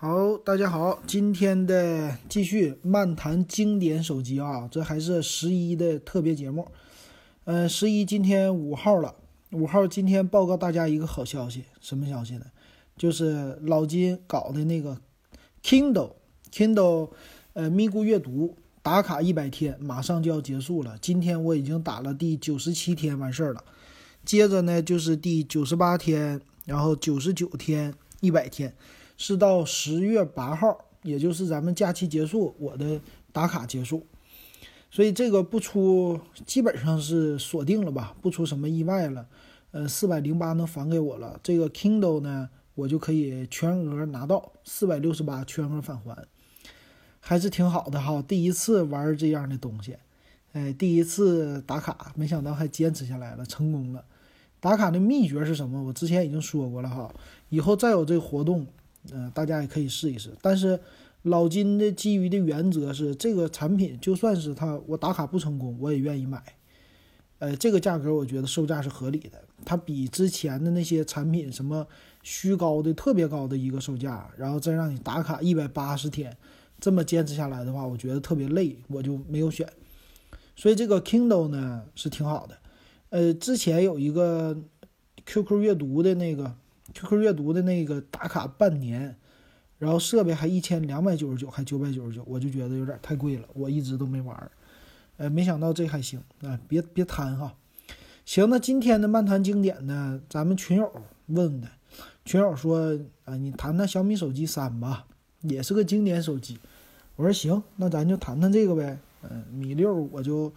好，大家好，今天的继续漫谈经典手机啊，这还是十一的特别节目。嗯，十一今天五号了，五号今天报告大家一个好消息，什么消息呢？就是老金搞的那个 Kindle，Kindle，呃，咪咕阅读打卡一百天，马上就要结束了。今天我已经打了第九十七天完事儿了，接着呢就是第九十八天，然后九十九天，一百天。是到十月八号，也就是咱们假期结束，我的打卡结束，所以这个不出基本上是锁定了吧，不出什么意外了，呃，四百零八能返给我了，这个 Kindle 呢，我就可以全额拿到四百六十八全额返还，还是挺好的哈，第一次玩这样的东西，哎，第一次打卡，没想到还坚持下来了，成功了。打卡的秘诀是什么？我之前已经说过了哈，以后再有这个活动。嗯，大家也可以试一试。但是老金的基于的原则是，这个产品就算是他我打卡不成功，我也愿意买。呃，这个价格我觉得售价是合理的。它比之前的那些产品什么虚高的特别高的一个售价，然后再让你打卡一百八十天，这么坚持下来的话，我觉得特别累，我就没有选。所以这个 Kindle 呢是挺好的。呃，之前有一个 QQ 阅读的那个。QQ 阅读的那个打卡半年，然后设备还一千两百九十九，还九百九十九，我就觉得有点太贵了，我一直都没玩儿。呃，没想到这还行啊，别别贪哈。行，那今天的漫谈经典呢，咱们群友问的，群友说啊，你谈谈小米手机三吧，也是个经典手机。我说行，那咱就谈谈这个呗。嗯，米六我就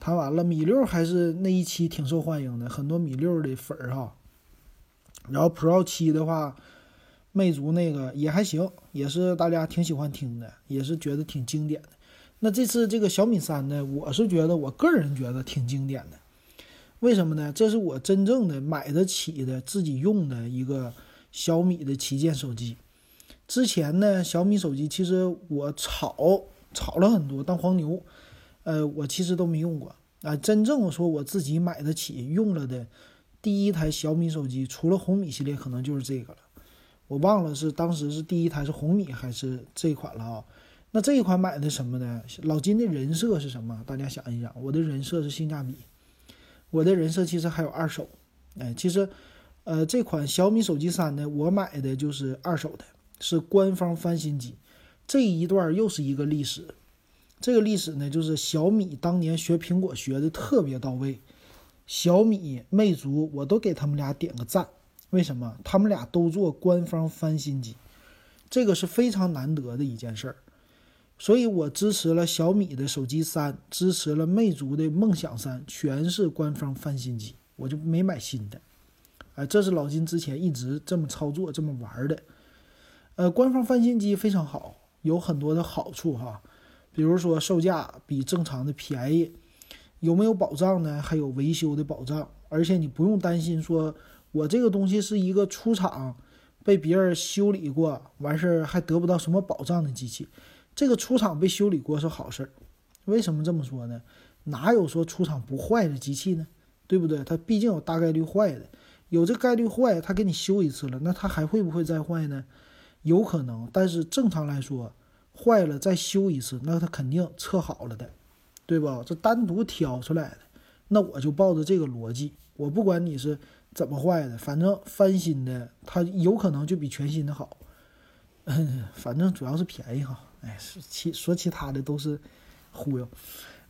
谈完了，米六还是那一期挺受欢迎的，很多米六的粉儿哈。然后 Pro 七的话，魅族那个也还行，也是大家挺喜欢听的，也是觉得挺经典的。那这次这个小米三呢，我是觉得我个人觉得挺经典的。为什么呢？这是我真正的买得起的自己用的一个小米的旗舰手机。之前呢，小米手机其实我炒炒了很多当黄牛，呃，我其实都没用过啊。真正说我自己买得起用了的。第一台小米手机，除了红米系列，可能就是这个了。我忘了是当时是第一台是红米还是这款了啊？那这一款买的什么呢？老金的人设是什么？大家想一想，我的人设是性价比。我的人设其实还有二手。哎，其实，呃，这款小米手机三呢，我买的就是二手的，是官方翻新机。这一段又是一个历史。这个历史呢，就是小米当年学苹果学的特别到位。小米、魅族，我都给他们俩点个赞。为什么？他们俩都做官方翻新机，这个是非常难得的一件事儿。所以我支持了小米的手机三，支持了魅族的梦想三，全是官方翻新机，我就没买新的。哎，这是老金之前一直这么操作、这么玩的。呃，官方翻新机非常好，有很多的好处哈，比如说售价比正常的便宜。有没有保障呢？还有维修的保障，而且你不用担心说，我这个东西是一个出厂被别人修理过，完事儿还得不到什么保障的机器。这个出厂被修理过是好事儿。为什么这么说呢？哪有说出厂不坏的机器呢？对不对？它毕竟有大概率坏的，有这概率坏，它给你修一次了，那它还会不会再坏呢？有可能，但是正常来说，坏了再修一次，那它肯定测好了的。对吧？这单独挑出来的，那我就抱着这个逻辑，我不管你是怎么坏的，反正翻新的它有可能就比全新的好。嗯，反正主要是便宜哈。哎，其说其他的都是忽悠。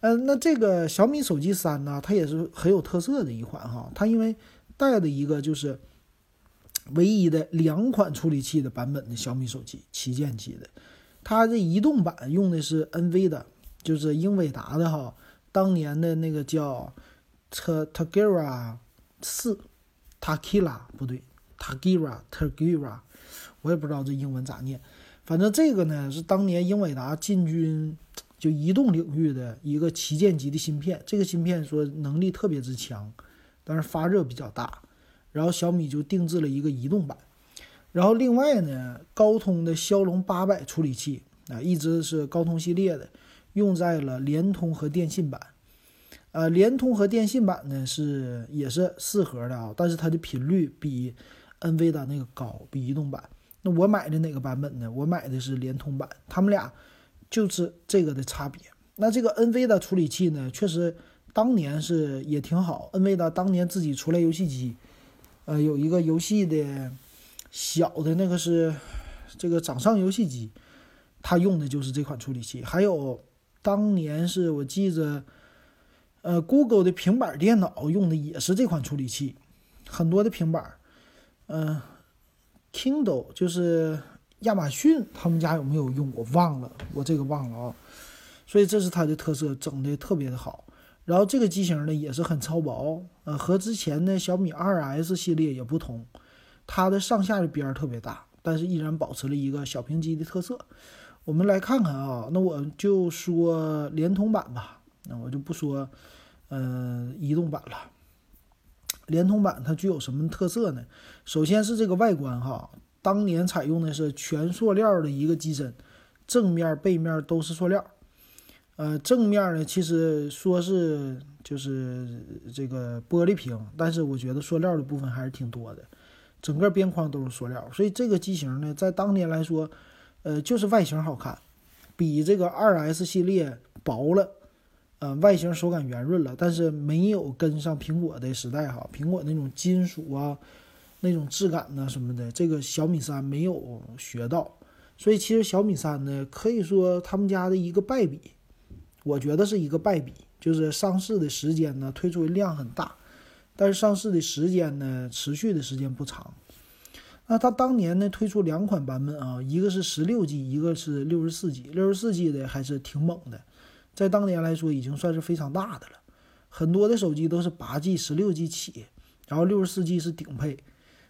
嗯，那这个小米手机三呢，它也是很有特色的一款哈。它因为带的一个就是唯一的两款处理器的版本的小米手机旗舰机的，它这移动版用的是 NV 的。就是英伟达的哈，当年的那个叫 T Tegra 四，Takila 不对，Tagira Tagira，我也不知道这英文咋念。反正这个呢是当年英伟达进军就移动领域的一个旗舰级的芯片。这个芯片说能力特别之强，但是发热比较大。然后小米就定制了一个移动版。然后另外呢，高通的骁龙八百处理器啊，一直是高通系列的。用在了联通和电信版，呃，联通和电信版呢是也是四核的啊，但是它的频率比 NV 的那个高，比移动版。那我买的哪个版本呢？我买的是联通版，他们俩就是这个的差别。那这个 NV 的处理器呢，确实当年是也挺好。NV 的当年自己出来游戏机，呃，有一个游戏的小的那个是这个掌上游戏机，它用的就是这款处理器。还有当年是我记着，呃，Google 的平板电脑用的也是这款处理器，很多的平板，嗯。Kindle 就是亚马逊，他们家有没有用？我忘了，我这个忘了啊。所以这是它的特色，整的特别的好。然后这个机型呢也是很超薄，呃，和之前的小米 2S 系列也不同，它的上下的边儿特别大，但是依然保持了一个小屏机的特色。我们来看看啊，那我就说联通版吧，那我就不说，嗯，移动版了。联通版它具有什么特色呢？首先是这个外观哈，当年采用的是全塑料的一个机身，正面、背面都是塑料。呃，正面呢，其实说是就是这个玻璃屏，但是我觉得塑料的部分还是挺多的，整个边框都是塑料，所以这个机型呢，在当年来说，呃，就是外形好看，比这个二 S 系列薄了。呃，外形手感圆润了，但是没有跟上苹果的时代哈。苹果那种金属啊，那种质感呢什么的，这个小米三没有学到。所以其实小米三呢，可以说他们家的一个败笔，我觉得是一个败笔，就是上市的时间呢，推出的量很大，但是上市的时间呢，持续的时间不长。那它当年呢推出两款版本啊，一个是十六 G，一个是六十四 G，六十四 G 的还是挺猛的。在当年来说，已经算是非常大的了。很多的手机都是八 G、十六 G 起，然后六十四 G 是顶配。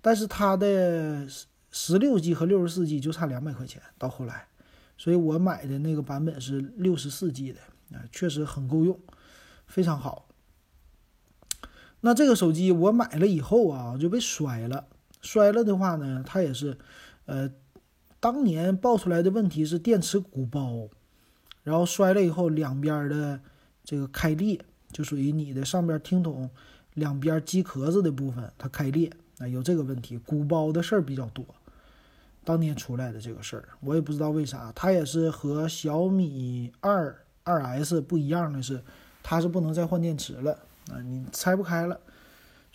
但是它的十六 G 和六十四 G 就差两百块钱。到后来，所以我买的那个版本是六十四 G 的啊，确实很够用，非常好。那这个手机我买了以后啊，就被摔了。摔了的话呢，它也是，呃，当年爆出来的问题是电池鼓包。然后摔了以后，两边的这个开裂，就属于你的上边听筒两边机壳子的部分，它开裂啊，有这个问题，鼓包的事儿比较多。当年出来的这个事儿，我也不知道为啥，它也是和小米二二 S 不一样的是，它是不能再换电池了啊，你拆不开了，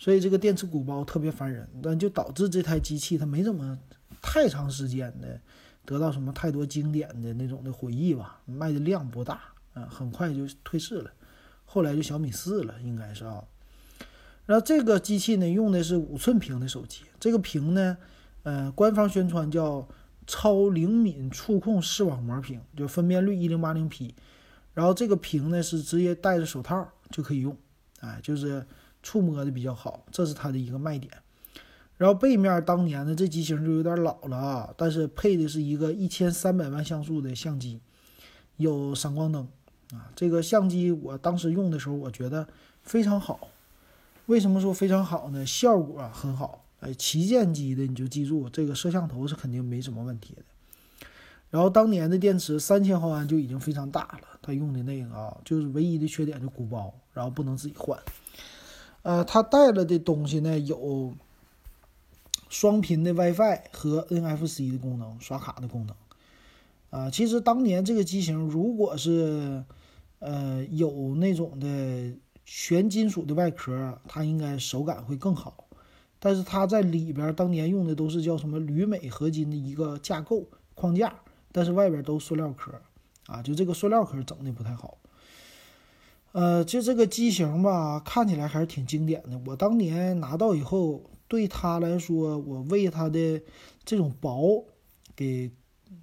所以这个电池鼓包特别烦人，那就导致这台机器它没怎么太长时间的。得到什么太多经典的那种的回忆吧，卖的量不大，啊，很快就退市了。后来就小米四了，应该是啊。然后这个机器呢，用的是五寸屏的手机，这个屏呢，呃，官方宣传叫超灵敏触控视网膜屏，就分辨率一零八零 P。然后这个屏呢是直接戴着手套就可以用，哎，就是触摸的比较好，这是它的一个卖点。然后背面当年的这机型就有点老了啊，但是配的是一个一千三百万像素的相机，有闪光灯啊。这个相机我当时用的时候，我觉得非常好。为什么说非常好呢？效果很好。哎，旗舰机的你就记住，这个摄像头是肯定没什么问题的。然后当年的电池三千毫安就已经非常大了，它用的那个啊，就是唯一的缺点就鼓包，然后不能自己换。呃，它带了的东西呢有。双频的 WiFi 和 NFC 的功能，刷卡的功能，啊，其实当年这个机型如果是，呃，有那种的全金属的外壳，它应该手感会更好。但是它在里边当年用的都是叫什么铝镁合金的一个架构框架，但是外边都塑料壳，啊，就这个塑料壳整的不太好。呃，就这个机型吧，看起来还是挺经典的。我当年拿到以后。对他来说，我为他的这种薄，给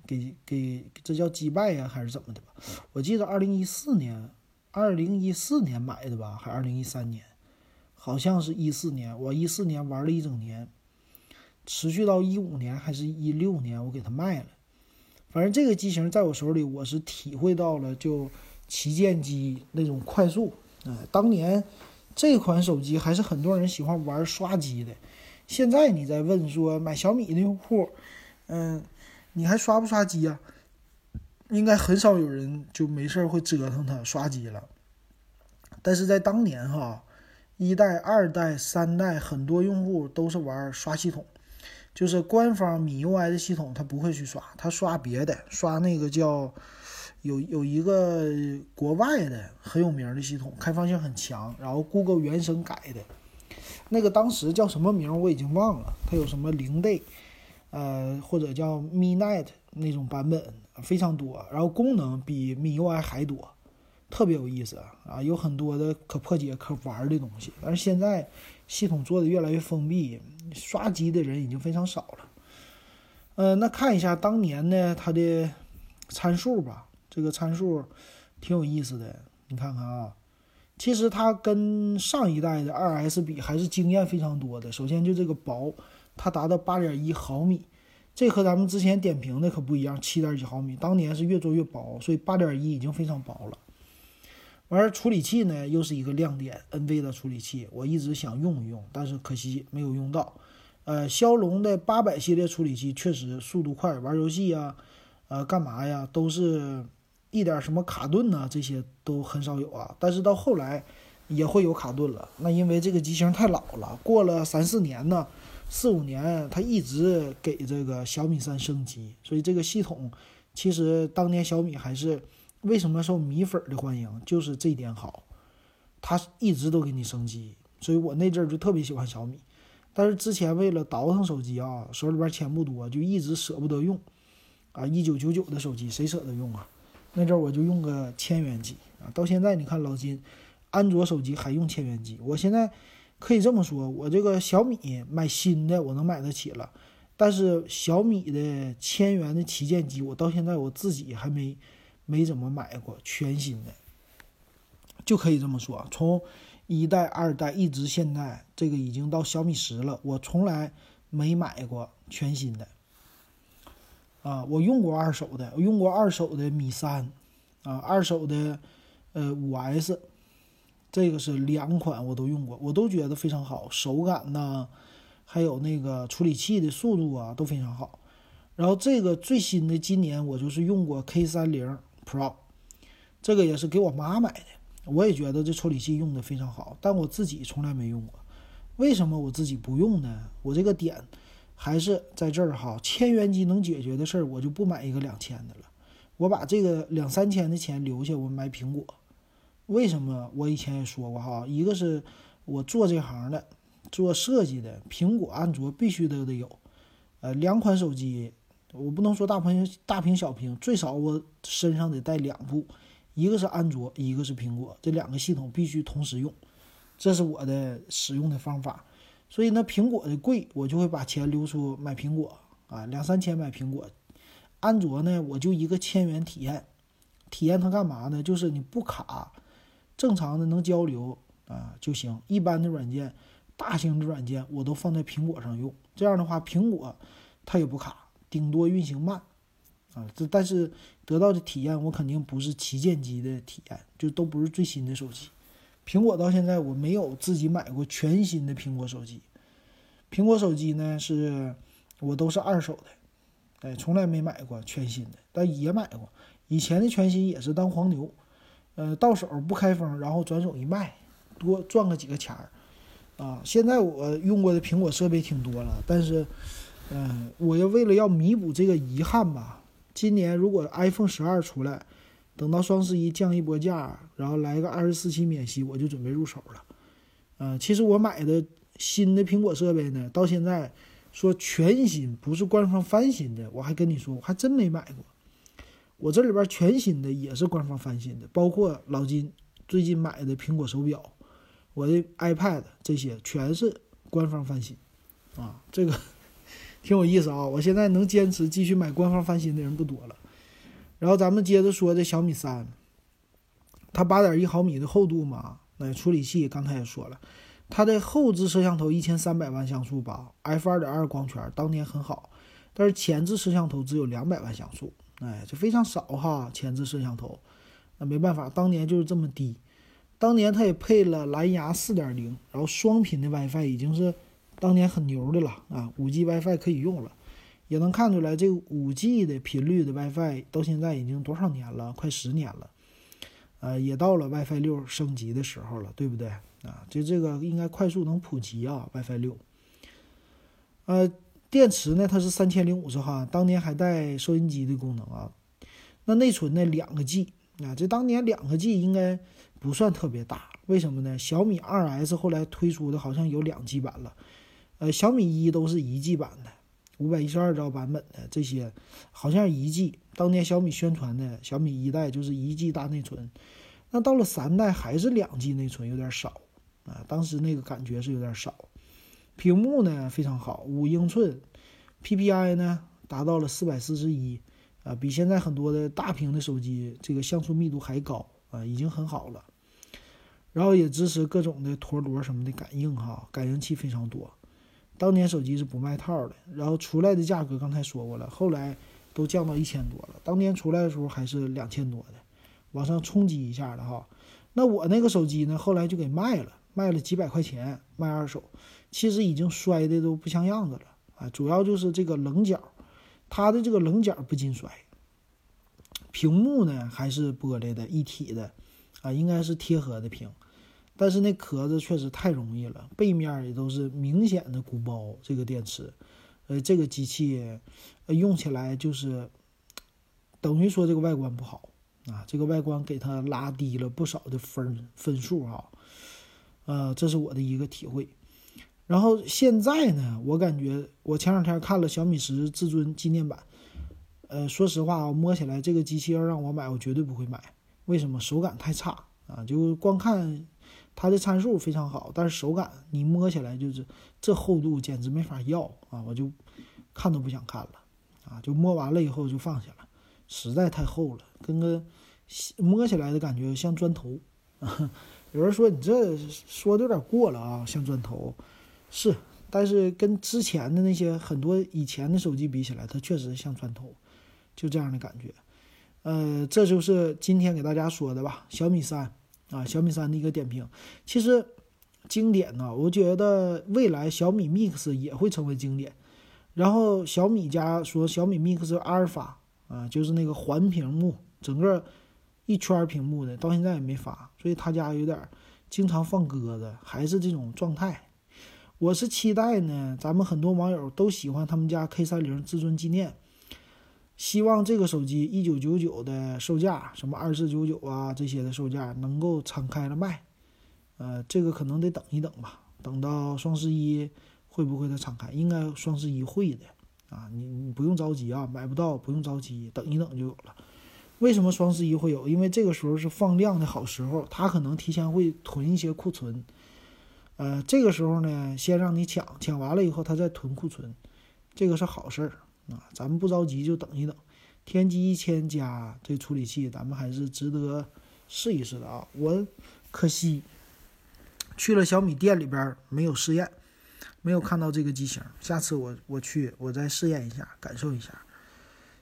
给给，这叫击败呀，还是怎么的吧？我记得二零一四年，二零一四年买的吧，还二零一三年，好像是一四年。我一四年玩了一整年，持续到一五年还是一六年，我给他卖了。反正这个机型在我手里，我是体会到了就旗舰机那种快速。哎，当年这款手机还是很多人喜欢玩刷机的。现在你在问说买小米的用户，嗯，你还刷不刷机啊？应该很少有人就没事儿会折腾它刷机了。但是在当年哈，一代、二代、三代，很多用户都是玩刷系统，就是官方米 UI 的系统，它不会去刷，它刷别的，刷那个叫有有一个国外的很有名的系统，开放性很强，然后 Google 原生改的，那个当时叫什么名我已经忘了，它有什么零 day，呃或者叫 Mi night 那种版本非常多，然后功能比 MIUI 还多。特别有意思啊，有很多的可破解、可玩的东西。但是现在系统做的越来越封闭，刷机的人已经非常少了。呃，那看一下当年呢它的参数吧，这个参数挺有意思的。你看看啊，其实它跟上一代的二 S 比还是经验非常多的。首先就这个薄，它达到八点一毫米，这和咱们之前点评的可不一样，七点几毫米，当年是越做越薄，所以八点一已经非常薄了。而处理器呢，又是一个亮点，NV 的处理器，我一直想用一用，但是可惜没有用到。呃，骁龙的八百系列处理器确实速度快，玩游戏呀，呃，干嘛呀，都是一点什么卡顿呐，这些都很少有啊。但是到后来也会有卡顿了，那因为这个机型太老了，过了三四年呢，四五年，它一直给这个小米三升级，所以这个系统其实当年小米还是。为什么受米粉的欢迎？就是这一点好，它一直都给你升级，所以我那阵儿就特别喜欢小米。但是之前为了倒腾手机啊，手里边钱不多，就一直舍不得用啊。一九九九的手机谁舍得用啊？那阵儿我就用个千元机啊。到现在你看老金，安卓手机还用千元机。我现在可以这么说，我这个小米买新的我能买得起了，但是小米的千元的旗舰机，我到现在我自己还没。没怎么买过全新的，就可以这么说，从一代、二代一直现在这个已经到小米十了，我从来没买过全新的。啊，我用过二手的，我用过二手的米三，啊，二手的呃五 S，这个是两款我都用过，我都觉得非常好，手感呐，还有那个处理器的速度啊都非常好。然后这个最新的今年我就是用过 K 三零。Pro，这个也是给我妈买的，我也觉得这处理器用的非常好，但我自己从来没用过。为什么我自己不用呢？我这个点还是在这儿哈，千元机能解决的事儿，我就不买一个两千的了。我把这个两三千的钱留下，我买苹果。为什么？我以前也说过哈，一个是我做这行的，做设计的，苹果、安卓必须都得有。呃，两款手机。我不能说大屏大屏小屏，最少我身上得带两部，一个是安卓，一个是苹果，这两个系统必须同时用，这是我的使用的方法。所以呢，苹果的贵，我就会把钱留出买苹果啊，两三千买苹果。安卓呢，我就一个千元体验，体验它干嘛呢？就是你不卡，正常的能交流啊就行。一般的软件，大型的软件我都放在苹果上用，这样的话苹果它也不卡。顶多运行慢，啊，这但是得到的体验我肯定不是旗舰机的体验，就都不是最新的手机。苹果到现在我没有自己买过全新的苹果手机，苹果手机呢是我都是二手的，哎，从来没买过全新的，但也买过以前的全新也是当黄牛，呃，到手不开封，然后转手一卖，多赚个几个钱儿，啊，现在我用过的苹果设备挺多了，但是。嗯，我要为了要弥补这个遗憾吧，今年如果 iPhone 十二出来，等到双十一降一波价，然后来个二十四期免息，我就准备入手了。嗯，其实我买的新的苹果设备呢，到现在说全新，不是官方翻新的，我还跟你说，我还真没买过。我这里边全新的也是官方翻新的，包括老金最近买的苹果手表，我的 iPad 这些全是官方翻新。啊，这个。挺有意思啊！我现在能坚持继续买官方翻新的人不多了。然后咱们接着说这小米三，它八点一毫米的厚度嘛，那处理器刚才也说了，它的后置摄像头一千三百万像素吧，f 二点二光圈，当年很好。但是前置摄像头只有两百万像素，哎，这非常少哈，前置摄像头。那没办法，当年就是这么低。当年它也配了蓝牙四点零，然后双频的 WiFi 已经是。当年很牛的了啊，五 G WiFi 可以用了，也能看出来这五 G 的频率的 WiFi 到现在已经多少年了，快十年了，呃，也到了 WiFi 六升级的时候了，对不对啊？就这个应该快速能普及啊，WiFi 六。呃，电池呢，它是三千零五十毫安，当年还带收音机的功能啊。那内存呢，两个 G 啊，这当年两个 G 应该不算特别大，为什么呢？小米二 S 后来推出的好像有两 G 版了，呃，小米一都是一 G 版的，五百一十二兆版本的这些，好像一 G。当年小米宣传的小米一代就是一 G 大内存，那到了三代还是两 G 内存，有点少啊，当时那个感觉是有点少。屏幕呢非常好，五英寸，PPI 呢达到了四百四十一，啊，比现在很多的大屏的手机这个像素密度还高啊，已经很好了。然后也支持各种的陀螺什么的感应哈，感应器非常多。当年手机是不卖套的，然后出来的价格刚才说过了，后来都降到一千多了。当年出来的时候还是两千多的，往上冲击一下的哈。那我那个手机呢，后来就给卖了，卖了几百块钱卖二手。其实已经摔的都不像样子了啊！主要就是这个棱角，它的这个棱角不经摔。屏幕呢还是玻璃的一体的，啊，应该是贴合的屏，但是那壳子确实太容易了，背面也都是明显的鼓包。这个电池，呃，这个机器，呃，用起来就是等于说这个外观不好啊，这个外观给它拉低了不少的分分数啊，呃，这是我的一个体会。然后现在呢，我感觉我前两天看了小米十至尊纪念版，呃，说实话我，摸起来这个机器要让我买，我绝对不会买。为什么？手感太差啊！就光看它的参数非常好，但是手感你摸起来就是这厚度简直没法要啊！我就看都不想看了啊！就摸完了以后就放下了，实在太厚了，跟个摸起来的感觉像砖头。有人说你这说的有点过了啊，像砖头。是，但是跟之前的那些很多以前的手机比起来，它确实像砖头，就这样的感觉。呃，这就是今天给大家说的吧。小米三啊，小米三的一个点评。其实经典呢，我觉得未来小米 Mix 也会成为经典。然后小米家说小米 Mix 阿尔法啊，就是那个环屏幕，整个一圈屏幕的，到现在也没发，所以他家有点经常放鸽子，还是这种状态。我是期待呢，咱们很多网友都喜欢他们家 K 三零至尊纪念，希望这个手机一九九九的售价，什么二四九九啊这些的售价能够敞开了卖，呃，这个可能得等一等吧，等到双十一会不会它敞开？应该双十一会的啊，你你不用着急啊，买不到不用着急，等一等就有了。为什么双十一会有？因为这个时候是放量的好时候，它可能提前会囤一些库存。呃，这个时候呢，先让你抢，抢完了以后，他再囤库存，这个是好事儿啊。咱们不着急，就等一等。天玑一千加这处理器，咱们还是值得试一试的啊。我可惜去了小米店里边没有试验，没有看到这个机型。下次我我去，我再试验一下，感受一下。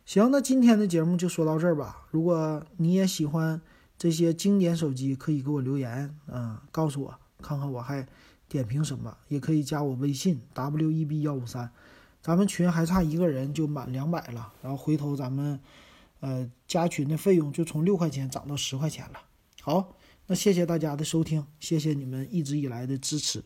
行，那今天的节目就说到这儿吧。如果你也喜欢这些经典手机，可以给我留言，嗯，告诉我，看看我还。点评什么也可以加我微信 w e b 幺五三，咱们群还差一个人就满两百了，然后回头咱们，呃，加群的费用就从六块钱涨到十块钱了。好，那谢谢大家的收听，谢谢你们一直以来的支持。